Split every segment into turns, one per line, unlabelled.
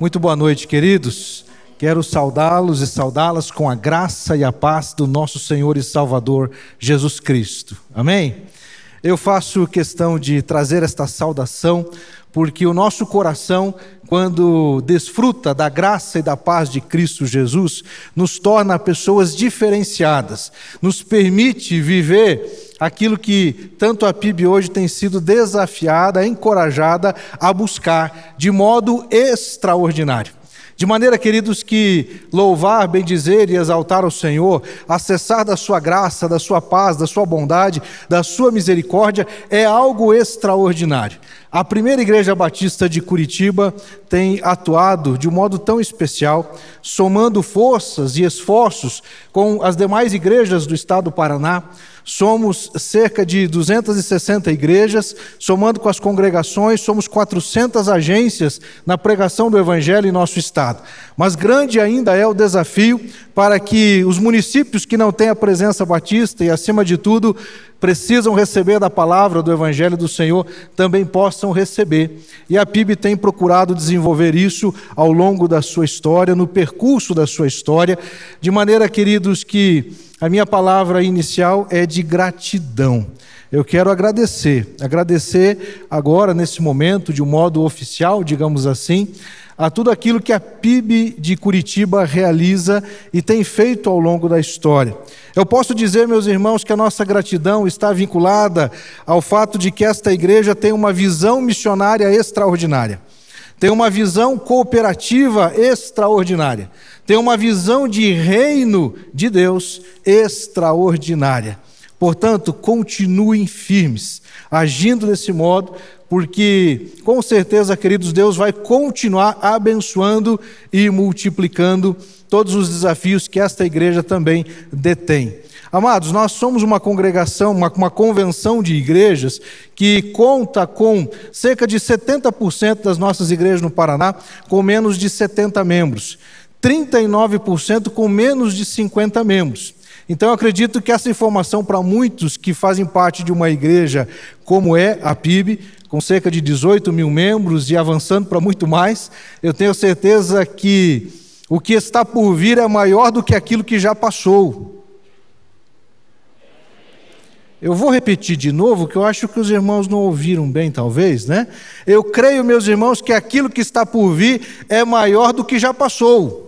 Muito boa noite, queridos. Quero saudá-los e saudá-las com a graça e a paz do nosso Senhor e Salvador Jesus Cristo. Amém? Eu faço questão de trazer esta saudação porque o nosso coração, quando desfruta da graça e da paz de Cristo Jesus, nos torna pessoas diferenciadas, nos permite viver aquilo que tanto a PIB hoje tem sido desafiada, encorajada a buscar de modo extraordinário. De maneira, queridos, que louvar, bendizer e exaltar o Senhor, acessar da sua graça, da sua paz, da sua bondade, da sua misericórdia, é algo extraordinário. A primeira igreja batista de Curitiba tem atuado de um modo tão especial, somando forças e esforços com as demais igrejas do estado do Paraná, Somos cerca de 260 igrejas, somando com as congregações, somos 400 agências na pregação do Evangelho em nosso estado. Mas grande ainda é o desafio para que os municípios que não têm a presença batista e, acima de tudo, precisam receber da palavra do Evangelho do Senhor, também possam receber. E a PIB tem procurado desenvolver isso ao longo da sua história, no percurso da sua história, de maneira, queridos, que a minha palavra inicial é de gratidão. Eu quero agradecer, agradecer agora, nesse momento, de um modo oficial, digamos assim, a tudo aquilo que a PIB de Curitiba realiza e tem feito ao longo da história. Eu posso dizer, meus irmãos, que a nossa gratidão está vinculada ao fato de que esta igreja tem uma visão missionária extraordinária, tem uma visão cooperativa extraordinária tem uma visão de reino de Deus extraordinária. Portanto, continuem firmes, agindo desse modo, porque com certeza, queridos, Deus vai continuar abençoando e multiplicando todos os desafios que esta igreja também detém. Amados, nós somos uma congregação, uma, uma convenção de igrejas que conta com cerca de 70% das nossas igrejas no Paraná com menos de 70 membros. 39% com menos de 50 membros. Então, eu acredito que essa informação, para muitos que fazem parte de uma igreja como é a PIB, com cerca de 18 mil membros e avançando para muito mais, eu tenho certeza que o que está por vir é maior do que aquilo que já passou. Eu vou repetir de novo, que eu acho que os irmãos não ouviram bem, talvez, né? Eu creio, meus irmãos, que aquilo que está por vir é maior do que já passou.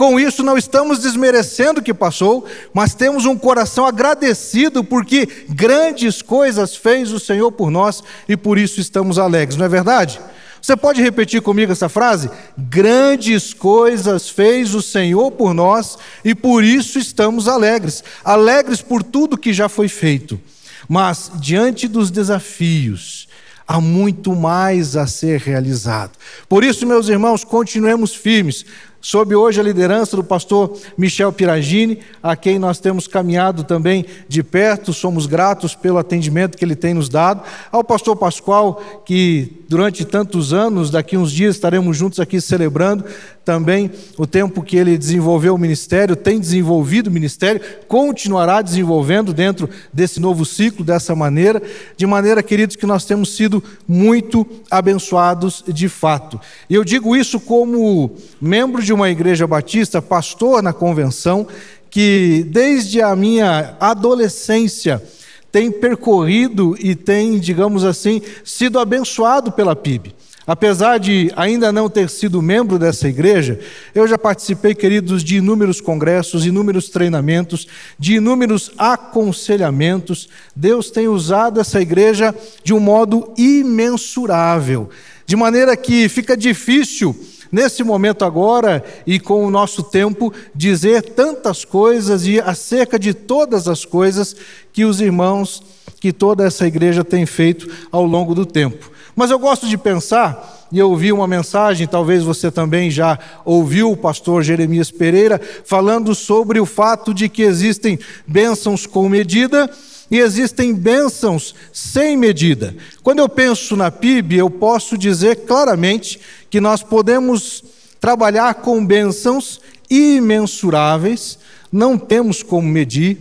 Com isso, não estamos desmerecendo o que passou, mas temos um coração agradecido porque grandes coisas fez o Senhor por nós e por isso estamos alegres, não é verdade? Você pode repetir comigo essa frase? Grandes coisas fez o Senhor por nós e por isso estamos alegres. Alegres por tudo que já foi feito. Mas diante dos desafios, há muito mais a ser realizado. Por isso, meus irmãos, continuemos firmes, sob hoje a liderança do pastor Michel Piragini, a quem nós temos caminhado também de perto, somos gratos pelo atendimento que ele tem nos dado, ao pastor Pascoal, que durante tantos anos, daqui uns dias estaremos juntos aqui celebrando também o tempo que ele desenvolveu o ministério, tem desenvolvido o ministério, continuará desenvolvendo dentro desse novo ciclo, dessa maneira, de maneira, queridos, que nós temos sido muito abençoados de fato. E eu digo isso como membro de uma igreja batista, pastor na convenção, que desde a minha adolescência tem percorrido e tem, digamos assim, sido abençoado pela PIB. Apesar de ainda não ter sido membro dessa igreja, eu já participei, queridos, de inúmeros congressos, inúmeros treinamentos, de inúmeros aconselhamentos. Deus tem usado essa igreja de um modo imensurável, de maneira que fica difícil nesse momento agora e com o nosso tempo, dizer tantas coisas e acerca de todas as coisas que os irmãos, que toda essa igreja tem feito ao longo do tempo. Mas eu gosto de pensar, e eu ouvi uma mensagem, talvez você também já ouviu o pastor Jeremias Pereira, falando sobre o fato de que existem bênçãos com medida e existem bênçãos sem medida. Quando eu penso na PIB, eu posso dizer claramente que nós podemos trabalhar com bênçãos imensuráveis, não temos como medir,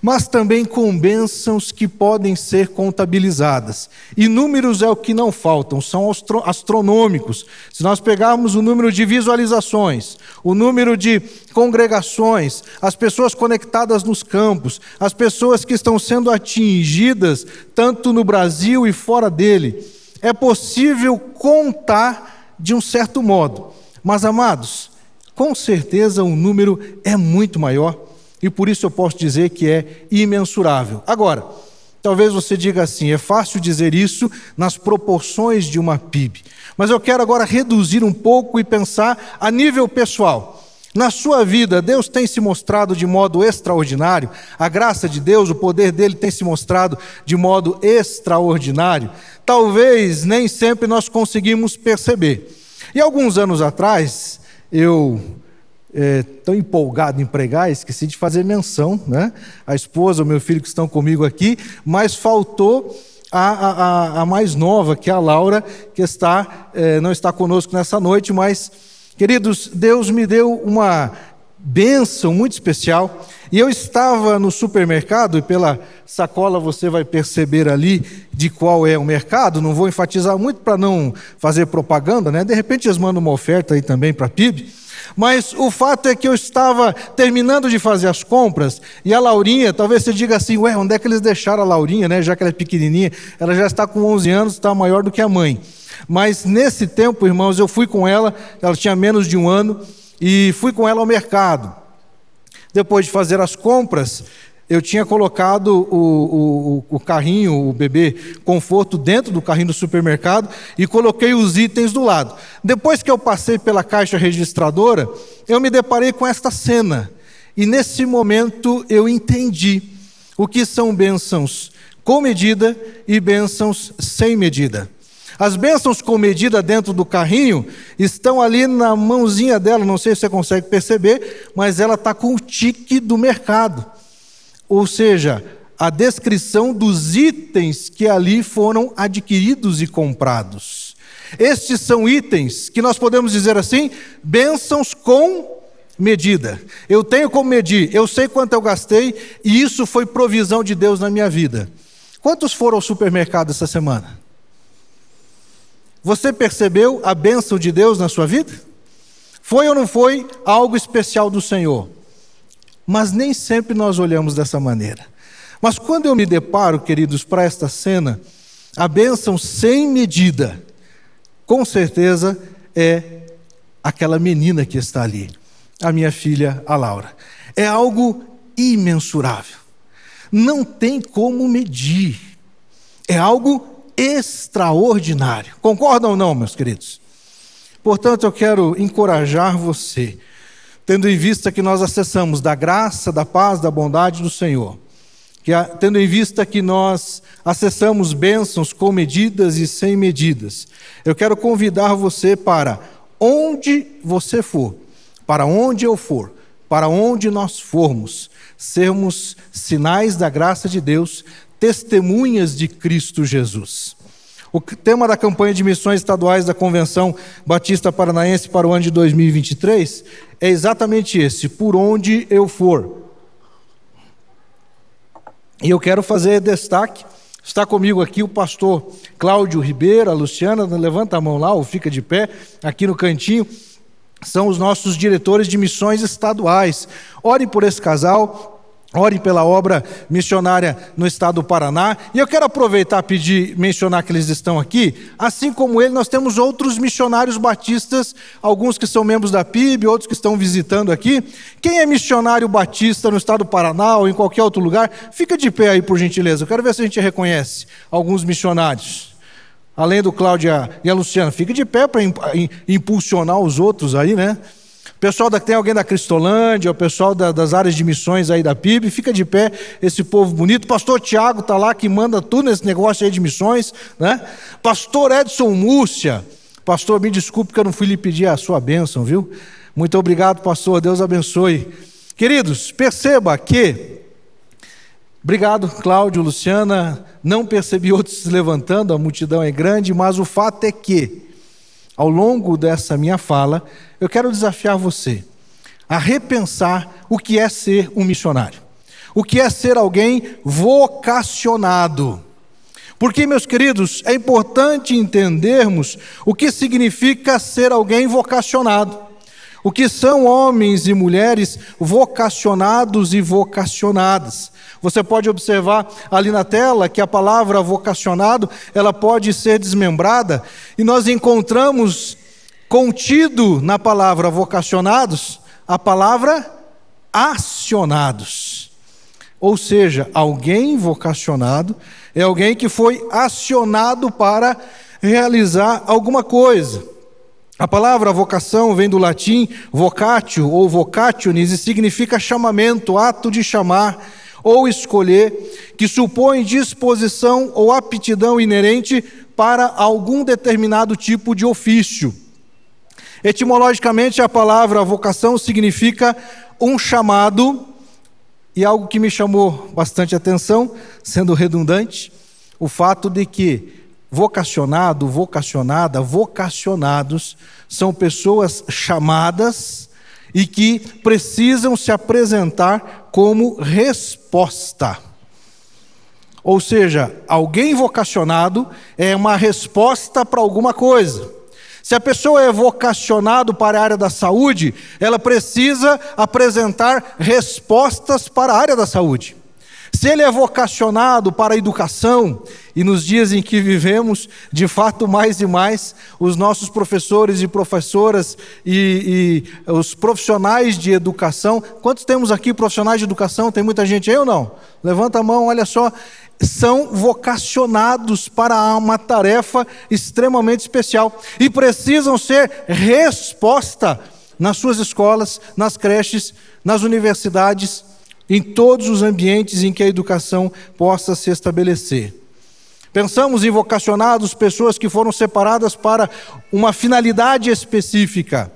mas também com bênçãos que podem ser contabilizadas. E números é o que não faltam, são astronômicos. Se nós pegarmos o número de visualizações, o número de congregações, as pessoas conectadas nos campos, as pessoas que estão sendo atingidas, tanto no Brasil e fora dele, é possível contar de um certo modo. Mas, amados, com certeza o número é muito maior e por isso eu posso dizer que é imensurável. Agora, talvez você diga assim: é fácil dizer isso nas proporções de uma PIB. Mas eu quero agora reduzir um pouco e pensar a nível pessoal. Na sua vida, Deus tem se mostrado de modo extraordinário, a graça de Deus, o poder dele tem se mostrado de modo extraordinário. Talvez nem sempre nós conseguimos perceber. E alguns anos atrás, eu é, tão empolgado em pregar, esqueci de fazer menção, né? A esposa, o meu filho que estão comigo aqui, mas faltou a, a, a mais nova, que é a Laura, que está, é, não está conosco nessa noite, mas, queridos, Deus me deu uma bênção muito especial. E eu estava no supermercado, e pela sacola você vai perceber ali de qual é o mercado, não vou enfatizar muito para não fazer propaganda, né? De repente eles mandam uma oferta aí também para a PIB. Mas o fato é que eu estava terminando de fazer as compras e a Laurinha, talvez você diga assim, ué, onde é que eles deixaram a Laurinha, né? Já que ela é pequenininha, ela já está com 11 anos, está maior do que a mãe. Mas nesse tempo, irmãos, eu fui com ela, ela tinha menos de um ano, e fui com ela ao mercado. Depois de fazer as compras, eu tinha colocado o, o, o, carrinho, o bebê conforto, dentro do carrinho do supermercado e coloquei os itens do lado. Depois que eu passei pela caixa registradora, eu me deparei com esta cena. E nesse momento eu entendi o que são bênçãos com medida e bênçãos sem medida. As bênçãos com medida dentro do carrinho estão ali na mãozinha dela, não sei se você consegue perceber, mas ela está com o tique do mercado ou seja, a descrição dos itens que ali foram adquiridos e comprados. Estes são itens que nós podemos dizer assim, bênçãos com medida. Eu tenho como medir, eu sei quanto eu gastei e isso foi provisão de Deus na minha vida. Quantos foram ao supermercado essa semana? Você percebeu a bênção de Deus na sua vida? Foi ou não foi algo especial do Senhor? Mas nem sempre nós olhamos dessa maneira. Mas quando eu me deparo, queridos, para esta cena, a bênção sem medida, com certeza é aquela menina que está ali, a minha filha, a Laura. É algo imensurável. Não tem como medir. É algo extraordinário. Concordam ou não, meus queridos? Portanto, eu quero encorajar você tendo em vista que nós acessamos da graça, da paz, da bondade do Senhor, que, tendo em vista que nós acessamos bênçãos com medidas e sem medidas, eu quero convidar você para onde você for, para onde eu for, para onde nós formos, sermos sinais da graça de Deus, testemunhas de Cristo Jesus. O tema da campanha de missões estaduais da Convenção Batista Paranaense para o ano de 2023 é exatamente esse: por onde eu for. E eu quero fazer destaque. Está comigo aqui o pastor Cláudio Ribeiro, a Luciana, levanta a mão lá ou fica de pé, aqui no cantinho. São os nossos diretores de missões estaduais. Ore por esse casal, Ore pela obra missionária no estado do Paraná. E eu quero aproveitar e pedir, mencionar que eles estão aqui. Assim como ele, nós temos outros missionários batistas, alguns que são membros da PIB, outros que estão visitando aqui. Quem é missionário batista no estado do Paraná ou em qualquer outro lugar, fica de pé aí, por gentileza. Eu quero ver se a gente reconhece alguns missionários. Além do Cláudio e a Luciana, fica de pé para impulsionar os outros aí, né? Pessoal, da, tem alguém da Cristolândia, o pessoal da, das áreas de missões aí da PIB, fica de pé esse povo bonito. Pastor Tiago está lá que manda tudo nesse negócio aí de missões, né? Pastor Edson Múrcia, pastor, me desculpe que eu não fui lhe pedir a sua bênção, viu? Muito obrigado, pastor, Deus abençoe. Queridos, perceba que, obrigado, Cláudio, Luciana, não percebi outros se levantando, a multidão é grande, mas o fato é que, ao longo dessa minha fala, eu quero desafiar você a repensar o que é ser um missionário. o que é ser alguém vocacionado. Porque, meus queridos, é importante entendermos o que significa ser alguém vocacionado. O que são homens e mulheres vocacionados e vocacionadas. Você pode observar ali na tela que a palavra vocacionado, ela pode ser desmembrada e nós encontramos contido na palavra vocacionados a palavra acionados. Ou seja, alguém vocacionado é alguém que foi acionado para realizar alguma coisa. A palavra vocação vem do latim vocatio ou vocationis e significa chamamento, ato de chamar ou escolher, que supõe disposição ou aptidão inerente para algum determinado tipo de ofício. Etimologicamente, a palavra vocação significa um chamado, e algo que me chamou bastante atenção, sendo redundante, o fato de que vocacionado, vocacionada, vocacionados são pessoas chamadas e que precisam se apresentar como resposta. Ou seja, alguém vocacionado é uma resposta para alguma coisa. Se a pessoa é vocacionado para a área da saúde, ela precisa apresentar respostas para a área da saúde. Se ele é vocacionado para a educação, e nos dias em que vivemos, de fato, mais e mais, os nossos professores e professoras e, e, os profissionais de educação, quantos temos aqui profissionais de educação? Tem muita gente aí ou não? Levanta a mão, olha só são vocacionados para uma tarefa extremamente especial e precisam ser resposta nas suas escolas, nas creches, nas universidades, em todos os ambientes em que a educação possa se estabelecer. Pensamos em vocacionados, pessoas que foram separadas para uma finalidade específica.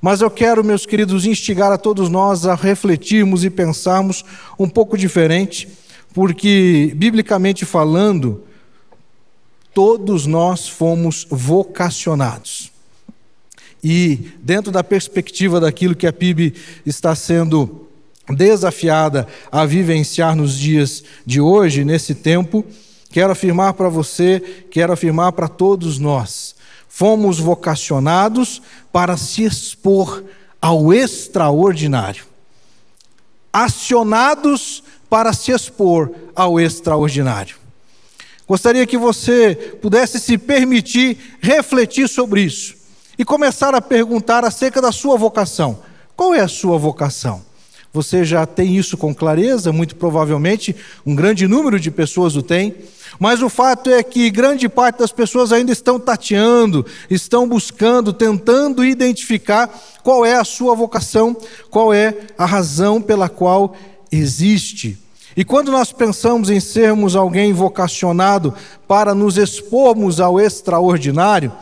Mas eu quero, meus queridos, instigar a todos nós a refletirmos e pensarmos um pouco diferente porque, biblicamente falando, todos nós fomos vocacionados. E, dentro da perspectiva daquilo que a PIB está sendo desafiada a vivenciar nos dias de hoje, nesse tempo, quero afirmar para você, quero afirmar para todos nós: fomos vocacionados para se expor ao extraordinário, acionados para se expor ao extraordinário. Gostaria que você pudesse se permitir refletir sobre isso e começar a perguntar acerca da sua vocação. Qual é a sua vocação? Você já tem isso com clareza, muito provavelmente, um grande número de pessoas o tem. Mas o fato é que grande parte das pessoas ainda estão tateando, estão buscando, tentando identificar qual é a sua vocação, qual é a razão pela qual existe. E quando nós pensamos em sermos alguém vocacionado para nos expormos ao extraordinário,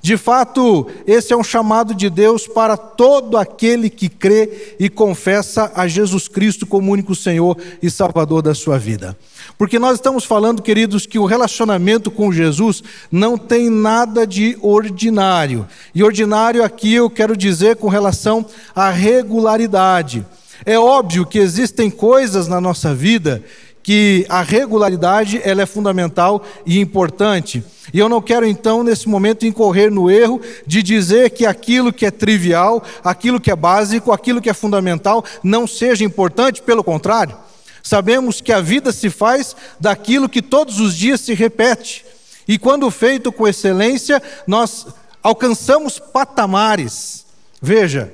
de fato, esse é um chamado de Deus para todo aquele que crê e confessa a Jesus Cristo como único Senhor e Salvador da sua vida. Porque nós estamos falando, queridos, que o relacionamento com Jesus não tem nada de ordinário. E ordinário aqui eu quero dizer com relação à regularidade. É óbvio que existem coisas na nossa vida que a regularidade ela é fundamental e importante. E eu não quero então nesse momento incorrer no erro de dizer que aquilo que é trivial, aquilo que é básico, aquilo que é fundamental não seja importante, pelo contrário. Sabemos que a vida se faz daquilo que todos os dias se repete. E quando feito com excelência, nós alcançamos patamares. Veja,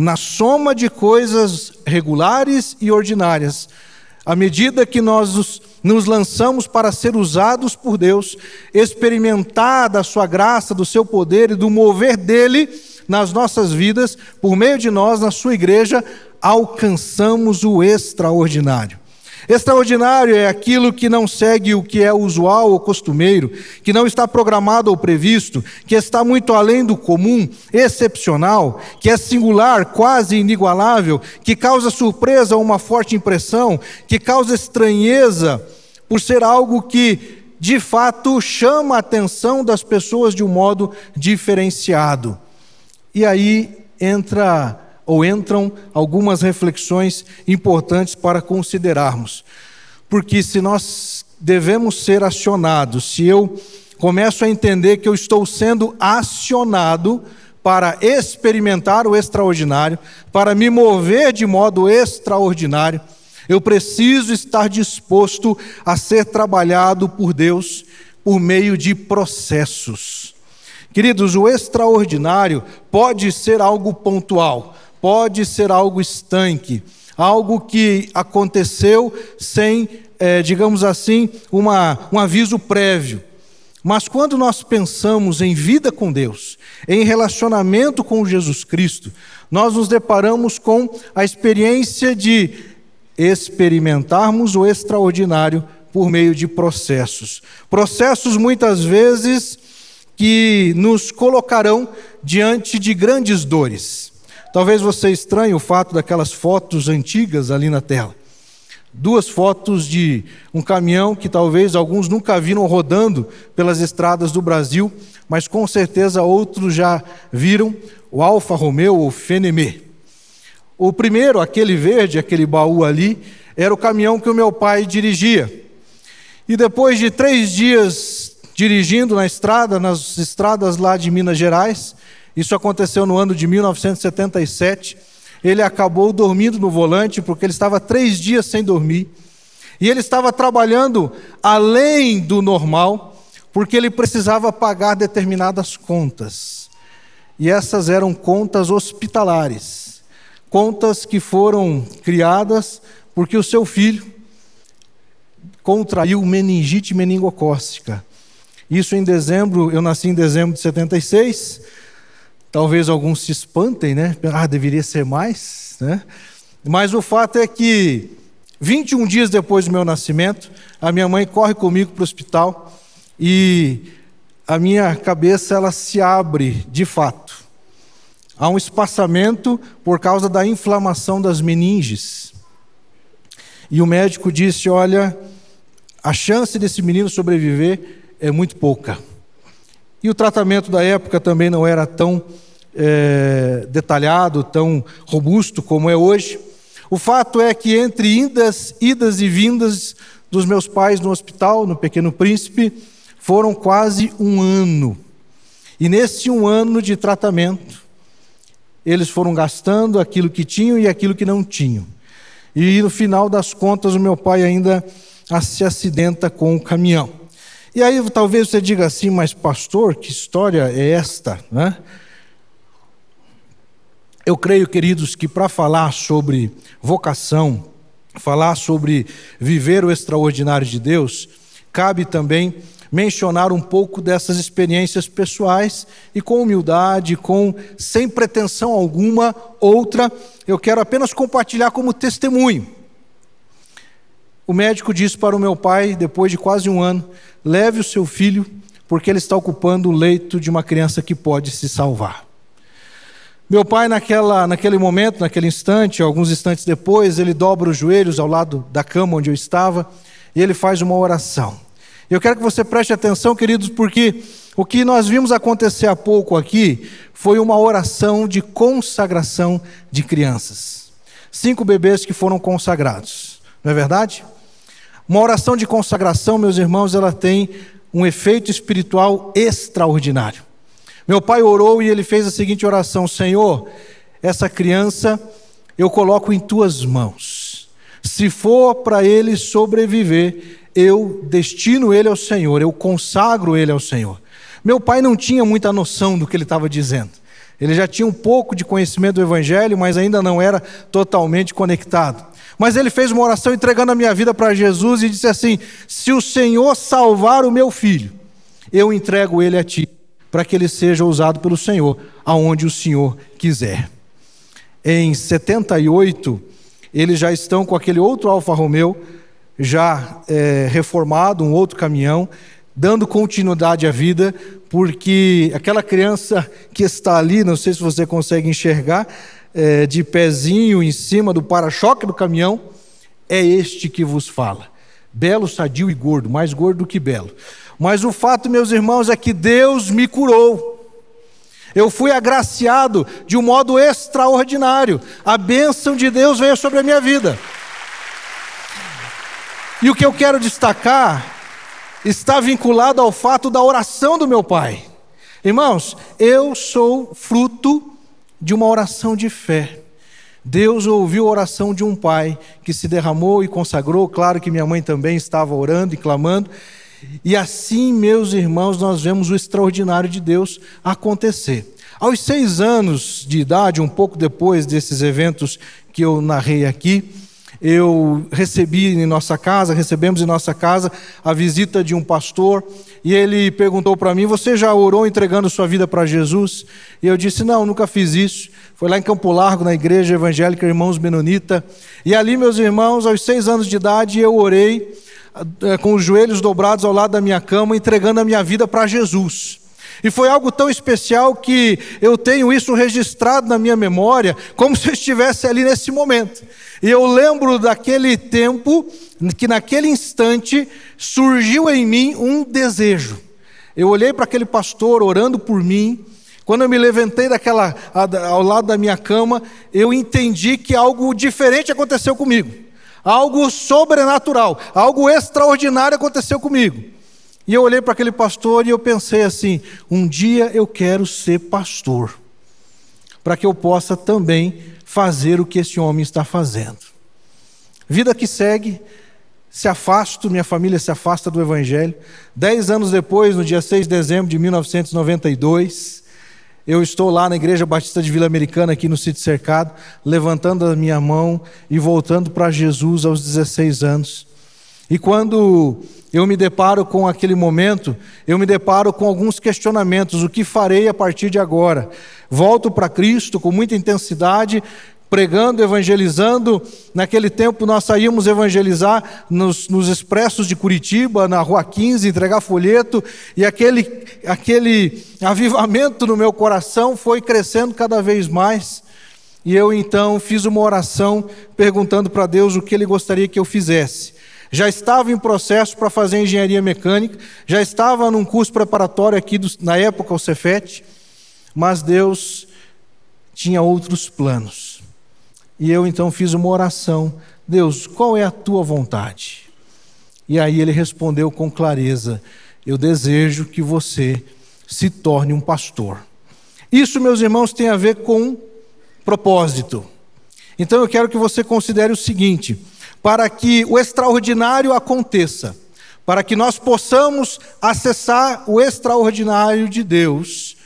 na soma de coisas regulares e ordinárias, à medida que nós nos lançamos para ser usados por Deus, experimentar da Sua graça, do Seu poder e do mover dele nas nossas vidas, por meio de nós, na Sua igreja, alcançamos o extraordinário. Extraordinário é aquilo que não segue o que é usual ou costumeiro, que não está programado ou previsto, que está muito além do comum, excepcional, que é singular, quase inigualável, que causa surpresa ou uma forte impressão, que causa estranheza, por ser algo que de fato chama a atenção das pessoas de um modo diferenciado. E aí entra ou entram algumas reflexões importantes para considerarmos. Porque se nós devemos ser acionados, se eu começo a entender que eu estou sendo acionado para experimentar o extraordinário, para me mover de modo extraordinário, eu preciso estar disposto a ser trabalhado por Deus por meio de processos. Queridos, o extraordinário pode ser algo pontual, pode ser algo estanque, algo que aconteceu sem, é, digamos assim, uma, um aviso prévio. Mas quando nós pensamos em vida com Deus, em relacionamento com Jesus Cristo, nós nos deparamos com a experiência de experimentarmos o extraordinário por meio de processos. Processos muitas vezes que nos colocarão diante de grandes dores. Talvez você estranhe o fato daquelas fotos antigas ali na tela. Duas fotos de um caminhão que talvez alguns nunca viram rodando pelas estradas do Brasil, mas com certeza outros já viram o Alfa Romeo ou Fenemê. O primeiro, aquele verde, aquele baú ali, era o caminhão que o meu pai dirigia. E depois de três dias dirigindo na estrada, nas estradas lá de Minas Gerais, isso aconteceu no ano de 1977, ele acabou dormindo no volante porque ele estava três dias sem dormir. E ele estava trabalhando além do normal, porque ele precisava pagar determinadas contas. E essas eram contas hospitalares, contas que foram criadas porque o seu filho contraiu meningite meningocócica. Isso em dezembro, eu nasci em dezembro de 76. Talvez alguns se espantem, né? Ah, deveria ser mais, né? Mas o fato é que 21 dias depois do meu nascimento, a minha mãe corre comigo para o hospital e a minha cabeça ela se abre de fato. Há um espaçamento por causa da inflamação das meninges. E o médico disse: Olha, a chance desse menino sobreviver é muito pouca. E o tratamento da época também não era tão é, detalhado, tão robusto como é hoje. O fato é que entre idas, idas e vindas dos meus pais no hospital, no Pequeno Príncipe, foram quase um ano. E nesse um ano de tratamento, eles foram gastando aquilo que tinham e aquilo que não tinham. E no final das contas, o meu pai ainda se acidenta com o caminhão. E aí talvez você diga assim, mas pastor, que história é esta? Né? Eu creio, queridos, que para falar sobre vocação, falar sobre viver o extraordinário de Deus, cabe também mencionar um pouco dessas experiências pessoais e com humildade, com sem pretensão alguma outra, eu quero apenas compartilhar como testemunho. O médico disse para o meu pai, depois de quase um ano, leve o seu filho, porque ele está ocupando o leito de uma criança que pode se salvar. Meu pai, naquela, naquele momento, naquele instante, alguns instantes depois, ele dobra os joelhos ao lado da cama onde eu estava e ele faz uma oração. Eu quero que você preste atenção, queridos, porque o que nós vimos acontecer há pouco aqui foi uma oração de consagração de crianças. Cinco bebês que foram consagrados, não é verdade? Uma oração de consagração, meus irmãos, ela tem um efeito espiritual extraordinário. Meu pai orou e ele fez a seguinte oração: Senhor, essa criança eu coloco em tuas mãos. Se for para ele sobreviver, eu destino ele ao Senhor, eu consagro ele ao Senhor. Meu pai não tinha muita noção do que ele estava dizendo. Ele já tinha um pouco de conhecimento do Evangelho, mas ainda não era totalmente conectado. Mas ele fez uma oração entregando a minha vida para Jesus e disse assim: Se o Senhor salvar o meu filho, eu entrego ele a ti, para que ele seja usado pelo Senhor, aonde o Senhor quiser. Em 78, eles já estão com aquele outro Alfa Romeo, já é, reformado, um outro caminhão, dando continuidade à vida, porque aquela criança que está ali, não sei se você consegue enxergar, é, de pezinho em cima do para-choque do caminhão, é este que vos fala. Belo, sadio e gordo, mais gordo do que belo. Mas o fato, meus irmãos, é que Deus me curou. Eu fui agraciado de um modo extraordinário. A bênção de Deus veio sobre a minha vida. E o que eu quero destacar está vinculado ao fato da oração do meu pai. Irmãos, eu sou fruto de uma oração de fé. Deus ouviu a oração de um pai que se derramou e consagrou. Claro que minha mãe também estava orando e clamando. E assim, meus irmãos, nós vemos o extraordinário de Deus acontecer. Aos seis anos de idade, um pouco depois desses eventos que eu narrei aqui, eu recebi em nossa casa, recebemos em nossa casa a visita de um pastor e ele perguntou para mim: Você já orou entregando sua vida para Jesus? E eu disse: Não, nunca fiz isso. Foi lá em Campo Largo, na igreja evangélica Irmãos Menonita. E ali, meus irmãos, aos seis anos de idade, eu orei com os joelhos dobrados ao lado da minha cama, entregando a minha vida para Jesus. E foi algo tão especial que eu tenho isso registrado na minha memória, como se eu estivesse ali nesse momento. E eu lembro daquele tempo, que naquele instante surgiu em mim um desejo. Eu olhei para aquele pastor orando por mim. Quando eu me levantei daquela, ao lado da minha cama, eu entendi que algo diferente aconteceu comigo. Algo sobrenatural, algo extraordinário aconteceu comigo. E eu olhei para aquele pastor e eu pensei assim: um dia eu quero ser pastor, para que eu possa também fazer o que esse homem está fazendo. Vida que segue, se afasto, minha família se afasta do Evangelho. Dez anos depois, no dia 6 de dezembro de 1992, eu estou lá na Igreja Batista de Vila Americana, aqui no sítio cercado, levantando a minha mão e voltando para Jesus aos 16 anos. E quando eu me deparo com aquele momento, eu me deparo com alguns questionamentos: o que farei a partir de agora? Volto para Cristo com muita intensidade, pregando, evangelizando. Naquele tempo nós saímos evangelizar nos, nos, expressos de Curitiba, na Rua 15, entregar folheto, e aquele, aquele avivamento no meu coração foi crescendo cada vez mais. E eu então fiz uma oração perguntando para Deus o que Ele gostaria que eu fizesse já estava em processo para fazer engenharia mecânica, já estava num curso preparatório aqui, do, na época, o Cefet, mas Deus tinha outros planos. E eu então fiz uma oração: Deus, qual é a tua vontade? E aí ele respondeu com clareza: Eu desejo que você se torne um pastor. Isso, meus irmãos, tem a ver com propósito. Então eu quero que você considere o seguinte: para que o extraordinário aconteça, para que nós possamos acessar o extraordinário de Deus,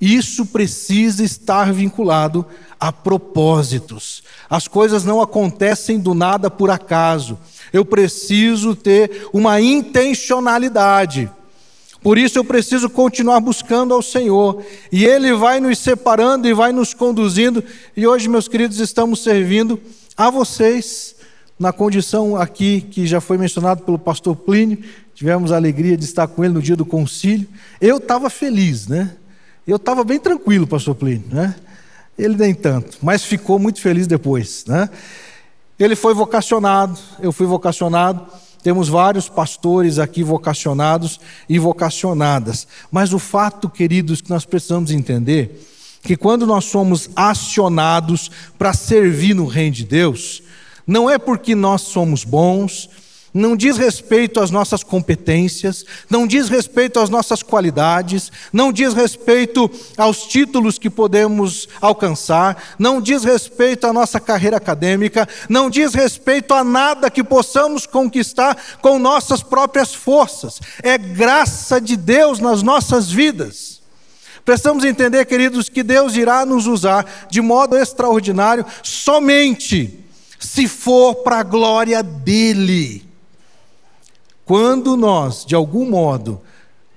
isso precisa estar vinculado a propósitos. As coisas não acontecem do nada por acaso. Eu preciso ter uma intencionalidade. Por isso eu preciso continuar buscando ao Senhor. E Ele vai nos separando e vai nos conduzindo. E hoje, meus queridos, estamos servindo a vocês, na condição aqui que já foi mencionado pelo pastor Plínio, tivemos a alegria de estar com ele no dia do concílio. Eu estava feliz, né? Eu estava bem tranquilo, pastor Plínio, né? Ele nem tanto, mas ficou muito feliz depois, né? Ele foi vocacionado, eu fui vocacionado. Temos vários pastores aqui vocacionados e vocacionadas. Mas o fato, queridos, que nós precisamos entender que quando nós somos acionados para servir no reino de Deus, não é porque nós somos bons, não diz respeito às nossas competências, não diz respeito às nossas qualidades, não diz respeito aos títulos que podemos alcançar, não diz respeito à nossa carreira acadêmica, não diz respeito a nada que possamos conquistar com nossas próprias forças. É graça de Deus nas nossas vidas. Precisamos entender, queridos, que Deus irá nos usar de modo extraordinário somente se for para a glória dEle. Quando nós, de algum modo,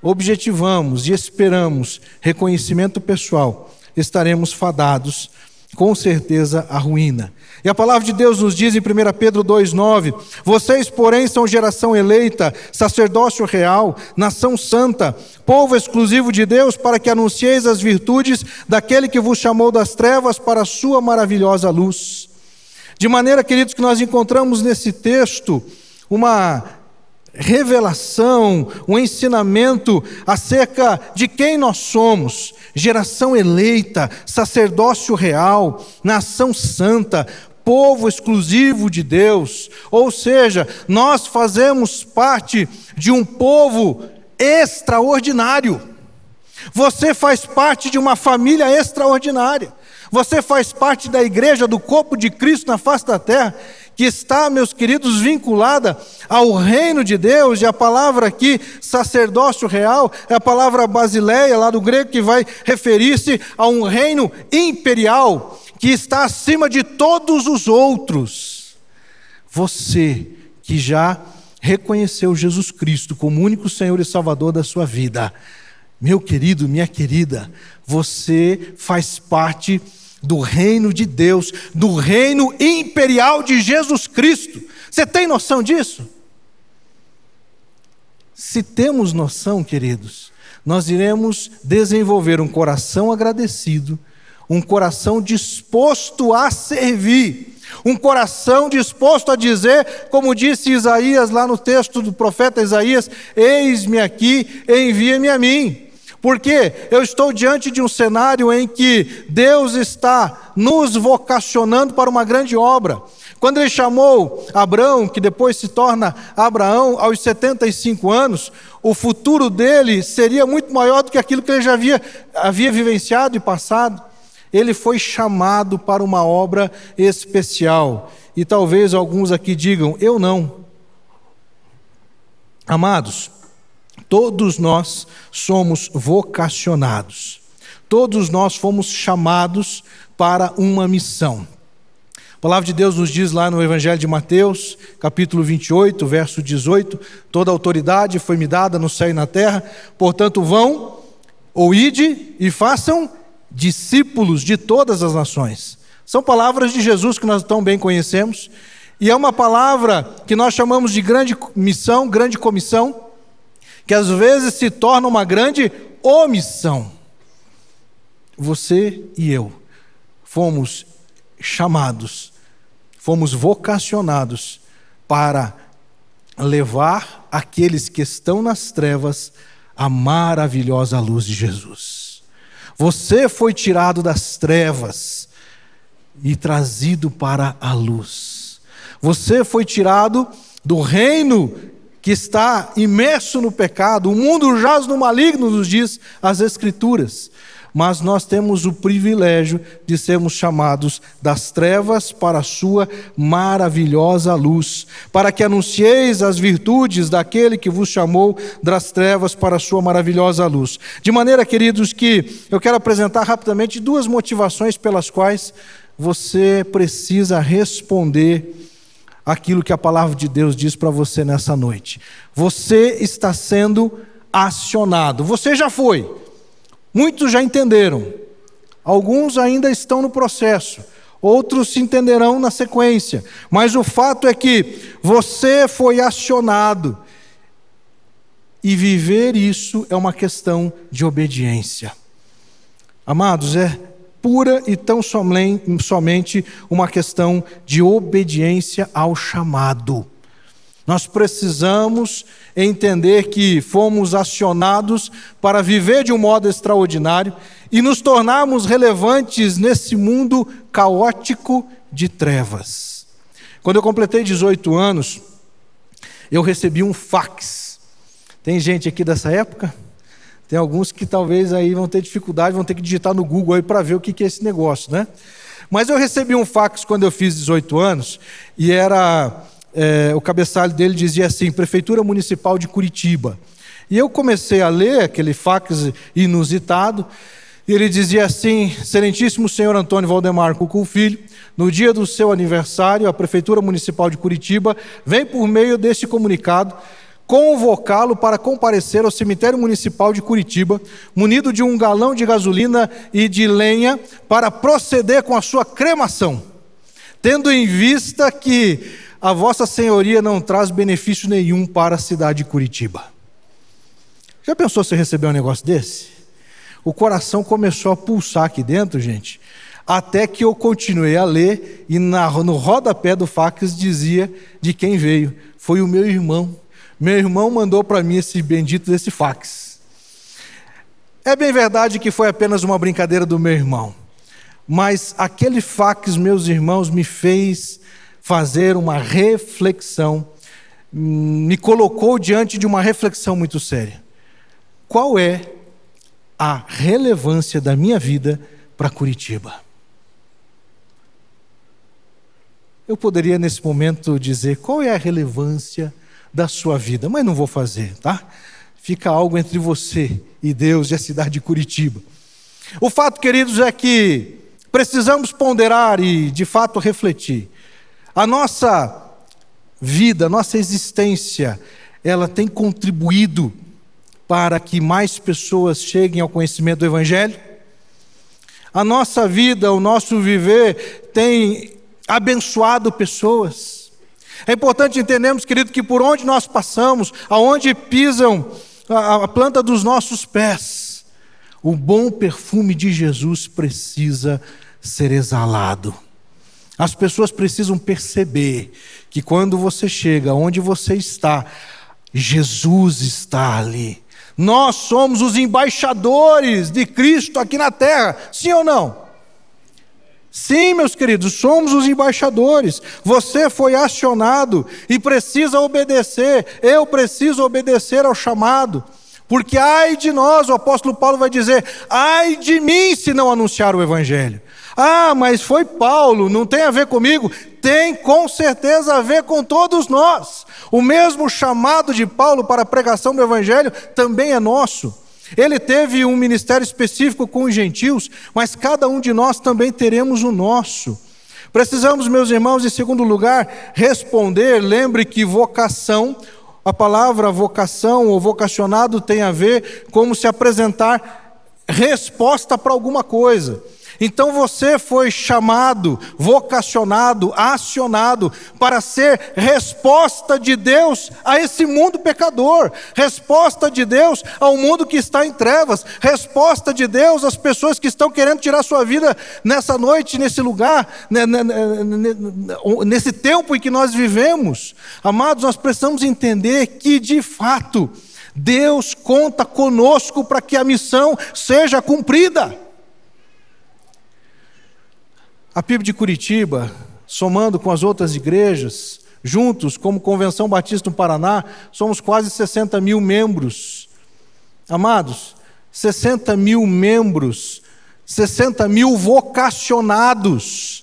objetivamos e esperamos reconhecimento pessoal, estaremos fadados com certeza a ruína. E a palavra de Deus nos diz em 1 Pedro 2,9: Vocês, porém, são geração eleita, sacerdócio real, nação santa, povo exclusivo de Deus, para que anuncieis as virtudes daquele que vos chamou das trevas para a sua maravilhosa luz. De maneira, queridos, que nós encontramos nesse texto uma revelação, um ensinamento acerca de quem nós somos, geração eleita, sacerdócio real, nação santa, povo exclusivo de Deus. Ou seja, nós fazemos parte de um povo extraordinário. Você faz parte de uma família extraordinária. Você faz parte da igreja, do corpo de Cristo na face da terra que está, meus queridos, vinculada ao reino de Deus, e a palavra aqui, sacerdócio real, é a palavra basileia, lá do grego, que vai referir-se a um reino imperial, que está acima de todos os outros. Você que já reconheceu Jesus Cristo como único Senhor e Salvador da sua vida, meu querido, minha querida, você faz parte do reino de Deus, do reino imperial de Jesus Cristo. Você tem noção disso? Se temos noção, queridos, nós iremos desenvolver um coração agradecido, um coração disposto a servir, um coração disposto a dizer, como disse Isaías lá no texto do profeta Isaías: Eis-me aqui, envia-me a mim. Porque eu estou diante de um cenário em que Deus está nos vocacionando para uma grande obra. Quando ele chamou Abraão, que depois se torna Abraão, aos 75 anos, o futuro dele seria muito maior do que aquilo que ele já havia, havia vivenciado e passado. Ele foi chamado para uma obra especial. E talvez alguns aqui digam: eu não. Amados, Todos nós somos vocacionados. Todos nós fomos chamados para uma missão. A palavra de Deus nos diz lá no Evangelho de Mateus, capítulo 28, verso 18: Toda autoridade foi me dada no céu e na terra, portanto, vão, ou ide e façam discípulos de todas as nações. São palavras de Jesus que nós tão bem conhecemos, e é uma palavra que nós chamamos de grande missão, grande comissão, que às vezes se torna uma grande omissão. Você e eu fomos chamados, fomos vocacionados para levar aqueles que estão nas trevas a maravilhosa luz de Jesus. Você foi tirado das trevas e trazido para a luz. Você foi tirado do reino que está imerso no pecado, o mundo jaz no maligno, nos diz as Escrituras. Mas nós temos o privilégio de sermos chamados das trevas para a sua maravilhosa luz, para que anuncieis as virtudes daquele que vos chamou das trevas para a sua maravilhosa luz. De maneira, queridos, que eu quero apresentar rapidamente duas motivações pelas quais você precisa responder aquilo que a palavra de Deus diz para você nessa noite. Você está sendo acionado. Você já foi. Muitos já entenderam. Alguns ainda estão no processo. Outros se entenderão na sequência. Mas o fato é que você foi acionado. E viver isso é uma questão de obediência. Amados, é pura e tão somente uma questão de obediência ao chamado. Nós precisamos entender que fomos acionados para viver de um modo extraordinário e nos tornarmos relevantes nesse mundo caótico de trevas. Quando eu completei 18 anos, eu recebi um fax. Tem gente aqui dessa época? Tem alguns que talvez aí vão ter dificuldade, vão ter que digitar no Google aí para ver o que é esse negócio, né? Mas eu recebi um fax quando eu fiz 18 anos e era é, o cabeçalho dele dizia assim: Prefeitura Municipal de Curitiba. E eu comecei a ler aquele fax inusitado. E ele dizia assim: Excelentíssimo senhor Antônio Valdemar Cucu Filho, no dia do seu aniversário, a Prefeitura Municipal de Curitiba vem por meio deste comunicado convocá-lo para comparecer ao cemitério municipal de Curitiba, munido de um galão de gasolina e de lenha, para proceder com a sua cremação, tendo em vista que a Vossa Senhoria não traz benefício nenhum para a cidade de Curitiba. Já pensou se receber um negócio desse? O coração começou a pulsar aqui dentro, gente, até que eu continuei a ler e na, no rodapé do fax dizia de quem veio. Foi o meu irmão Meu irmão mandou para mim esse bendito desse fax. É bem verdade que foi apenas uma brincadeira do meu irmão, mas aquele fax, meus irmãos, me fez fazer uma reflexão, me colocou diante de uma reflexão muito séria. Qual é a relevância da minha vida para Curitiba? Eu poderia nesse momento dizer qual é a relevância da sua vida, mas não vou fazer, tá? Fica algo entre você e Deus e a cidade de Curitiba. O fato, queridos, é que precisamos ponderar e, de fato, refletir. A nossa vida, a nossa existência, ela tem contribuído para que mais pessoas cheguem ao conhecimento do Evangelho? A nossa vida, o nosso viver tem abençoado pessoas. É importante entendermos, querido, que por onde nós passamos, aonde pisam a, a planta dos nossos pés, o bom perfume de Jesus precisa ser exalado. As pessoas precisam perceber que quando você chega onde você está, Jesus está ali. Nós somos os embaixadores de Cristo aqui na terra, sim ou não? Sim, meus queridos, somos os embaixadores. Você foi acionado e precisa obedecer. Eu preciso obedecer ao chamado. Porque ai de nós, o apóstolo Paulo vai dizer: ai de mim se não anunciar o evangelho. Ah, mas foi Paulo, não tem a ver comigo? Tem com certeza a ver com todos nós. O mesmo chamado de Paulo para a pregação do evangelho também é nosso. Ele teve um ministério específico com os gentios, mas cada um de nós também teremos o nosso. Precisamos, meus irmãos, em segundo lugar, responder. Lembre que vocação, a palavra vocação ou vocacionado tem a ver como se apresentar resposta para alguma coisa. Então você foi chamado, vocacionado, acionado para ser resposta de Deus a esse mundo pecador, resposta de Deus ao mundo que está em trevas, resposta de Deus às pessoas que estão querendo tirar sua vida nessa noite, nesse lugar, né, né, né, nesse tempo em que nós vivemos. Amados, nós precisamos entender que de fato Deus conta conosco para que a missão seja cumprida. A PIB de Curitiba, somando com as outras igrejas, juntos, como Convenção Batista no Paraná, somos quase 60 mil membros. Amados, 60 mil membros, 60 mil vocacionados.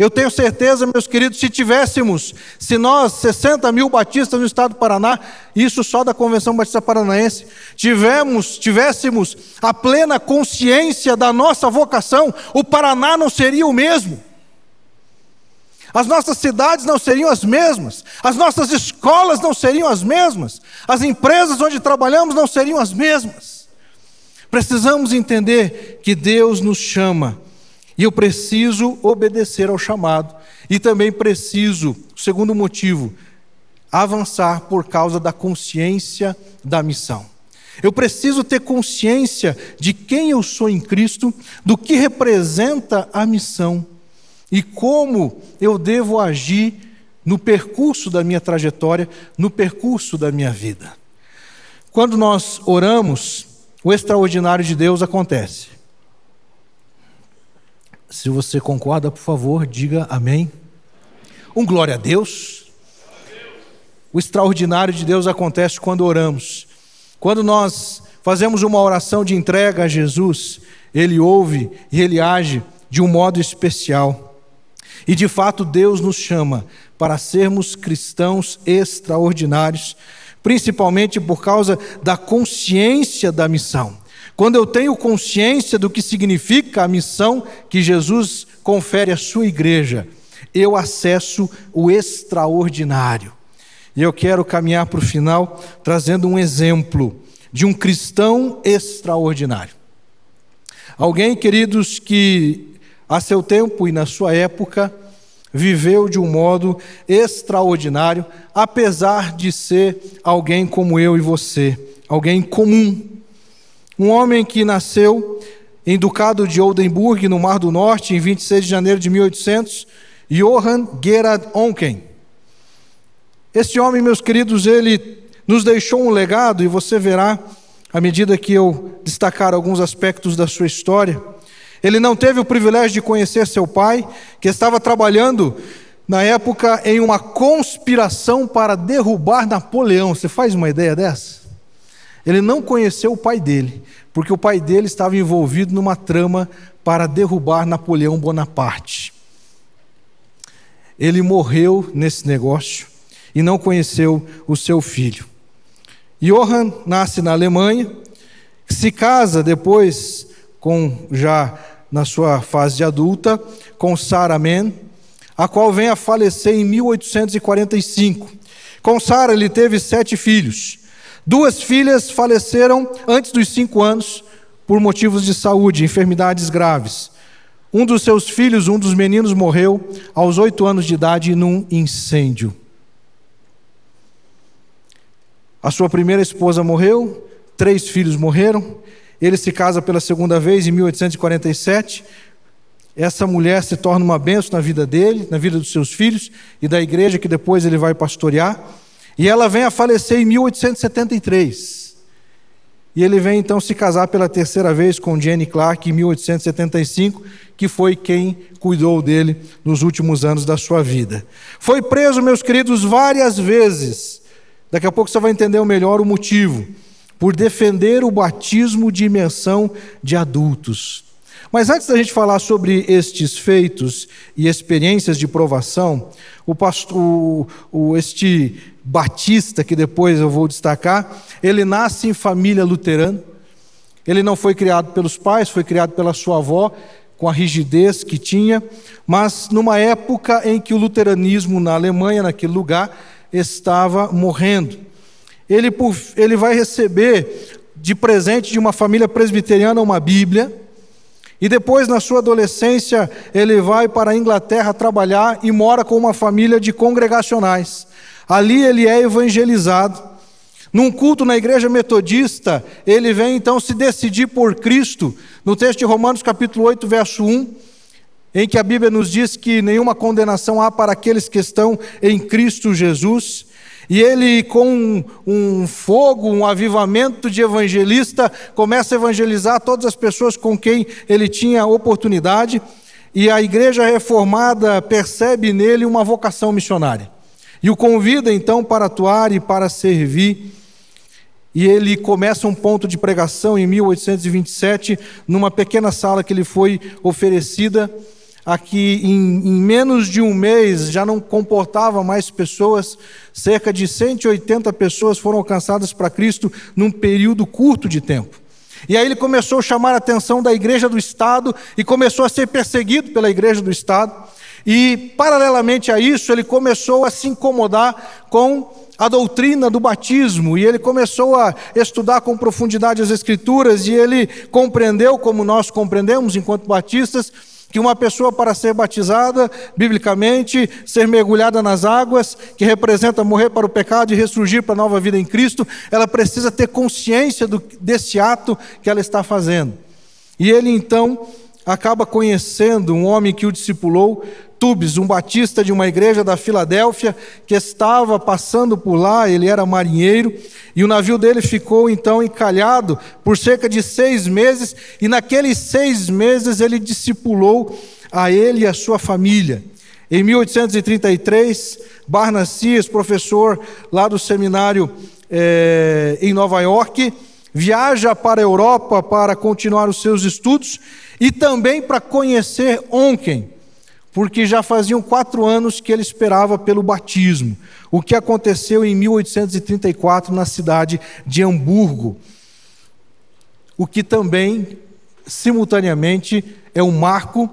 Eu tenho certeza, meus queridos, se tivéssemos, se nós, 60 mil batistas no estado do Paraná, isso só da Convenção Batista Paranaense, tivemos, tivéssemos a plena consciência da nossa vocação, o Paraná não seria o mesmo. As nossas cidades não seriam as mesmas, as nossas escolas não seriam as mesmas, as empresas onde trabalhamos não seriam as mesmas. Precisamos entender que Deus nos chama e eu preciso obedecer ao chamado. E também preciso, segundo motivo, avançar por causa da consciência da missão. Eu preciso ter consciência de quem eu sou em Cristo, do que representa a missão e como eu devo agir no percurso da minha trajetória, no percurso da minha vida. Quando nós oramos, o extraordinário de Deus acontece. Se você concorda, por favor, diga amém. Um glória a Deus. O extraordinário de Deus acontece quando oramos. Quando nós fazemos uma oração de entrega a Jesus, Ele ouve e Ele age de um modo especial. E de fato, Deus nos chama para sermos cristãos extraordinários, principalmente por causa da consciência da missão. Quando eu tenho consciência do que significa a missão que Jesus confere à sua igreja, eu acesso o extraordinário. E eu quero caminhar para o final trazendo um exemplo de um cristão extraordinário. Alguém, queridos, que a seu tempo e na sua época viveu de um modo extraordinário, apesar de ser alguém como eu e você, alguém comum, um homem que nasceu em Ducado de Oldenburg, no Mar do Norte, em 26 de janeiro de 1800, Johann Gerhard Onken. Este homem, meus queridos, ele nos deixou um legado, e você verá, à medida que eu destacar alguns aspectos da sua história. Ele não teve o privilégio de conhecer seu pai, que estava trabalhando na época em uma conspiração para derrubar Napoleão. Você faz uma ideia dessa? Ele não conheceu o pai dele, porque o pai dele estava envolvido numa trama para derrubar Napoleão Bonaparte. Ele morreu nesse negócio e não conheceu o seu filho. Johann nasce na Alemanha, se casa depois com já na sua fase adulta com Sarah Mann, a qual vem a falecer em 1845. Com Sarah ele teve sete filhos. Duas filhas faleceram antes dos cinco anos por motivos de saúde, enfermidades graves. Um dos seus filhos, um dos meninos, morreu aos oito anos de idade num incêndio. A sua primeira esposa morreu, três filhos morreram. Ele se casa pela segunda vez em 1847. Essa mulher se torna uma benção na vida dele, na vida dos seus filhos e da igreja que depois ele vai pastorear. E ela vem a falecer em 1873. E ele vem então se casar pela terceira vez com Jenny Clark em 1875, que foi quem cuidou dele nos últimos anos da sua vida. Foi preso, meus queridos, várias vezes Daqui a pouco você vai entender melhor o motivo. Por defender o batismo de imersão de adultos. Mas antes da gente falar sobre estes feitos e experiências de provação, o pastor, o, o, este batista, que depois eu vou destacar, ele nasce em família luterana. Ele não foi criado pelos pais, foi criado pela sua avó, com a rigidez que tinha, mas numa época em que o luteranismo na Alemanha, naquele lugar, estava morrendo. Ele, ele vai receber de presente de uma família presbiteriana uma Bíblia, e depois, na sua adolescência, ele vai para a Inglaterra trabalhar e mora com uma família de congregacionais. Ali ele é evangelizado. Num culto na igreja metodista, ele vem então se decidir por Cristo. No texto de Romanos, capítulo 8, verso 1, em que a Bíblia nos diz que nenhuma condenação há para aqueles que estão em Cristo Jesus. E ele, com um fogo, um avivamento de evangelista, começa a evangelizar todas as pessoas com quem ele tinha oportunidade. E a igreja reformada percebe nele uma vocação missionária. E o convida então para atuar e para servir. E ele começa um ponto de pregação em 1827, numa pequena sala que lhe foi oferecida aqui em, em, menos de um mês já não comportava mais pessoas, cerca de 180 pessoas foram alcançadas para Cristo num período curto de tempo. E aí ele começou a chamar a atenção da igreja do Estado e começou a ser perseguido pela igreja do Estado. E, paralelamente a isso, ele começou a se incomodar com a doutrina do batismo e ele começou a estudar com profundidade as Escrituras e ele compreendeu, como nós compreendemos enquanto batistas, que uma pessoa, para ser batizada, biblicamente, ser mergulhada nas águas, que representa morrer para o pecado e ressurgir para a nova vida em Cristo, ela precisa ter consciência do, desse ato que ela está fazendo. E ele então acaba conhecendo um homem que o discipulou, Tubes, um batista de uma igreja da Filadélfia, que estava passando por lá, ele era marinheiro, e o navio dele ficou então encalhado por cerca de seis meses, e naqueles seis meses ele discipulou a ele e a sua família. Em 1833, Barnacias, professor lá do seminário é, em Nova York, viaja para a Europa para continuar os seus estudos e também para conhecer Onken porque já faziam quatro anos que ele esperava pelo batismo, o que aconteceu em 1834 na cidade de Hamburgo, o que também, simultaneamente, é um marco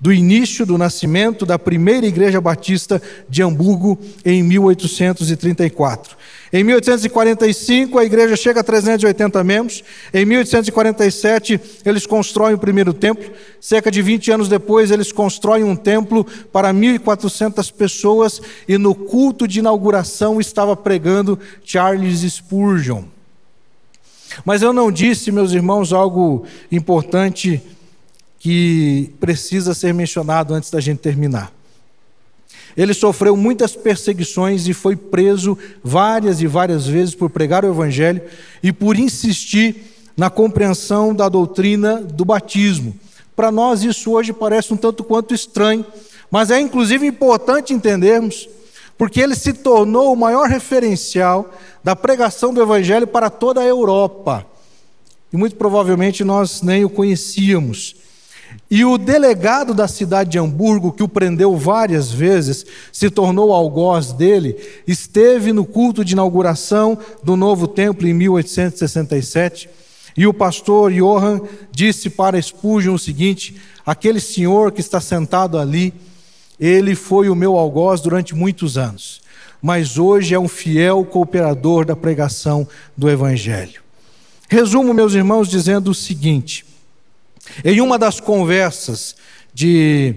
do início do nascimento da primeira igreja batista de Hamburgo em 1834. Em 1845, a igreja chega a 380 membros. Em 1847, eles constroem o primeiro templo. Cerca de 20 anos depois, eles constroem um templo para 1.400 pessoas. E no culto de inauguração estava pregando Charles Spurgeon. Mas eu não disse, meus irmãos, algo importante que precisa ser mencionado antes da gente terminar. Ele sofreu muitas perseguições e foi preso várias e várias vezes por pregar o Evangelho e por insistir na compreensão da doutrina do batismo. Para nós, isso hoje parece um tanto quanto estranho, mas é inclusive importante entendermos, porque ele se tornou o maior referencial da pregação do Evangelho para toda a Europa. E muito provavelmente nós nem o conhecíamos. E o delegado da cidade de Hamburgo, que o prendeu várias vezes, se tornou algoz dele, esteve no culto de inauguração do novo templo em 1867. E o pastor Johann disse para Spurgeon o seguinte: aquele senhor que está sentado ali, ele foi o meu algoz durante muitos anos, mas hoje é um fiel cooperador da pregação do Evangelho. Resumo, meus irmãos, dizendo o seguinte: em uma das conversas de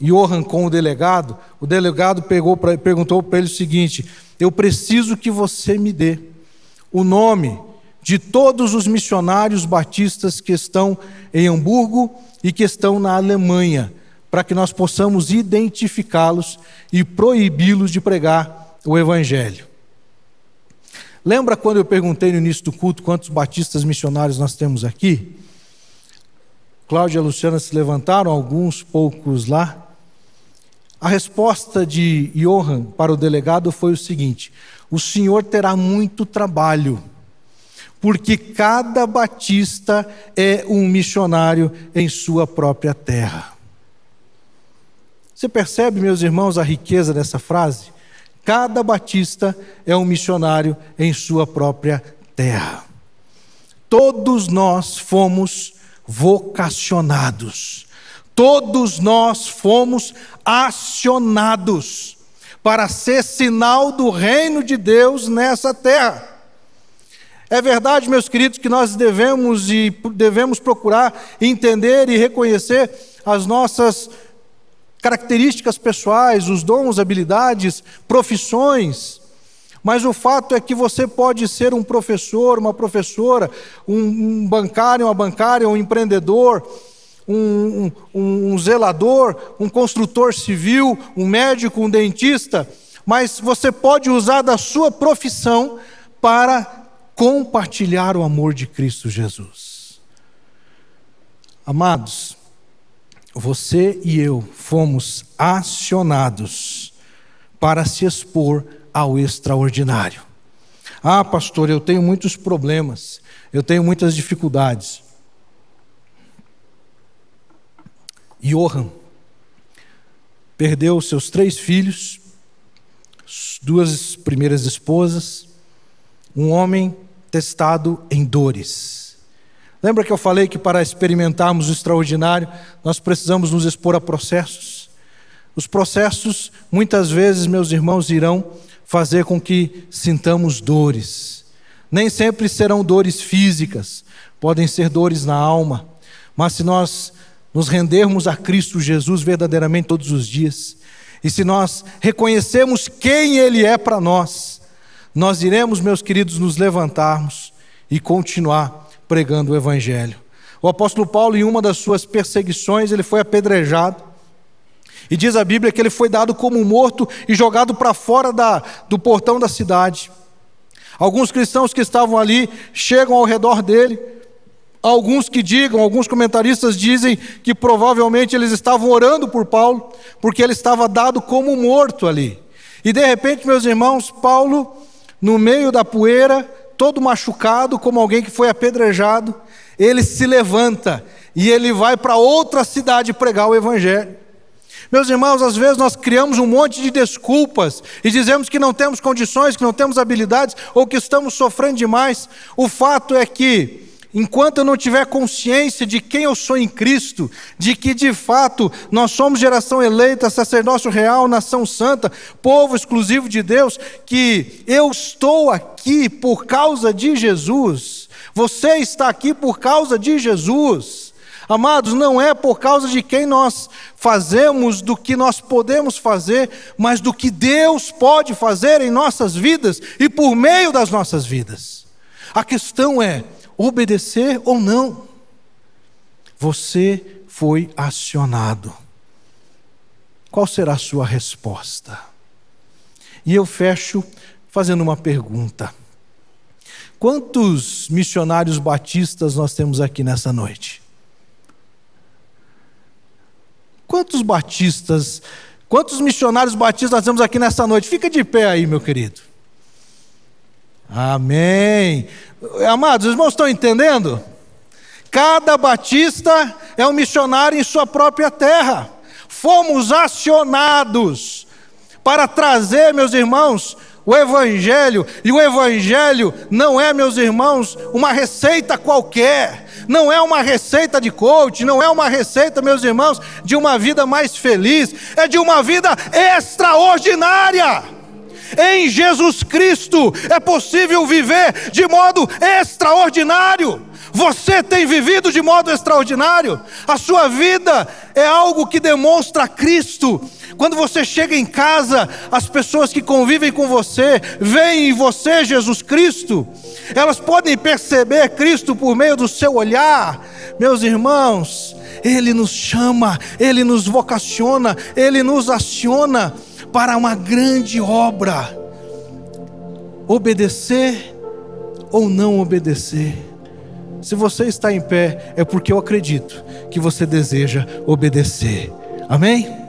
Johan com o delegado, o delegado pegou pra, perguntou para ele o seguinte: Eu preciso que você me dê o nome de todos os missionários batistas que estão em Hamburgo e que estão na Alemanha, para que nós possamos identificá-los e proibi-los de pregar o Evangelho. Lembra quando eu perguntei no início do culto quantos batistas missionários nós temos aqui? Cláudia e Luciana se levantaram, alguns poucos lá. A resposta de Johan para o delegado foi o seguinte: o senhor terá muito trabalho, porque cada batista é um missionário em sua própria terra. Você percebe, meus irmãos, a riqueza dessa frase? Cada batista é um missionário em sua própria terra. Todos nós fomos vocacionados. Todos nós fomos acionados para ser sinal do reino de Deus nessa terra. É verdade, meus queridos, que nós devemos e devemos procurar entender e reconhecer as nossas características pessoais, os dons, habilidades, profissões, mas o fato é que você pode ser um professor, uma professora, um, bancário, uma bancária, um empreendedor, um, um, um zelador, um construtor civil, um médico, um dentista, mas você pode usar da sua profissão para compartilhar o amor de Cristo Jesus. Amados, você e eu fomos acionados para se expor ao extraordinário. Ah, pastor, eu tenho muitos problemas, eu tenho muitas dificuldades. Johan perdeu seus três filhos, duas primeiras esposas, um homem testado em dores. Lembra que eu falei que para experimentarmos o extraordinário, nós precisamos nos expor a processos? Os processos, muitas vezes, meus irmãos, irão fazer com que sintamos dores. Nem sempre serão dores físicas, podem ser dores na alma, mas se nós nos rendermos a Cristo Jesus verdadeiramente todos os dias, e se nós reconhecermos quem Ele é para nós, nós iremos, meus queridos, nos levantarmos e continuar pregando o Evangelho. O apóstolo Paulo, em uma das suas perseguições, ele foi apedrejado. E diz a Bíblia que ele foi dado como morto e jogado para fora da, do portão da cidade. Alguns cristãos que estavam ali chegam ao redor dele. Alguns que digam, alguns comentaristas dizem que provavelmente eles estavam orando por Paulo, porque ele estava dado como morto ali. E de repente, meus irmãos, Paulo, no meio da poeira, todo machucado, como alguém que foi apedrejado, ele se levanta e ele vai para outra cidade pregar o evangelho. Meus irmãos, às vezes nós criamos um monte de desculpas e dizemos que não temos condições, que não temos habilidades ou que estamos sofrendo demais. O fato é que, enquanto eu não tiver consciência de quem eu sou em Cristo, de que de fato nós somos geração eleita, sacerdócio real, nação santa, povo exclusivo de Deus, que eu estou aqui por causa de Jesus, você está aqui por causa de Jesus. Amados, não é por causa de quem nós fazemos, do que nós podemos fazer, mas do que Deus pode fazer em nossas vidas e por meio das nossas vidas. A questão é obedecer ou não. Você foi acionado. qual será a sua resposta? E eu fecho fazendo uma pergunta. Quantos missionários batistas nós temos aqui nessa noite? Quantos batistas, quantos missionários batistas nós temos aqui nessa noite? Fica de pé aí, meu querido. Amém. Amados, os irmãos estão entendendo? Cada batista é um missionário em sua própria terra. Fomos acionados para trazer, meus irmãos, o Evangelho, e o Evangelho não é, meus irmãos, uma receita qualquer, não é uma receita de coach, não é uma receita, meus irmãos, de uma vida mais feliz, é de uma vida extraordinária. Em Jesus Cristo é possível viver de modo extraordinário. Você tem vivido de modo extraordinário. A sua vida é algo que demonstra Cristo. Quando você chega em casa, as pessoas que convivem com você veem em você Jesus Cristo. Elas podem perceber Cristo por meio do seu olhar. Meus irmãos, Ele nos chama, Ele nos vocaciona, Ele nos aciona para uma grande obra. Obedecer ou não obedecer se você está em pé, é porque eu acredito que você deseja obedecer. Amém?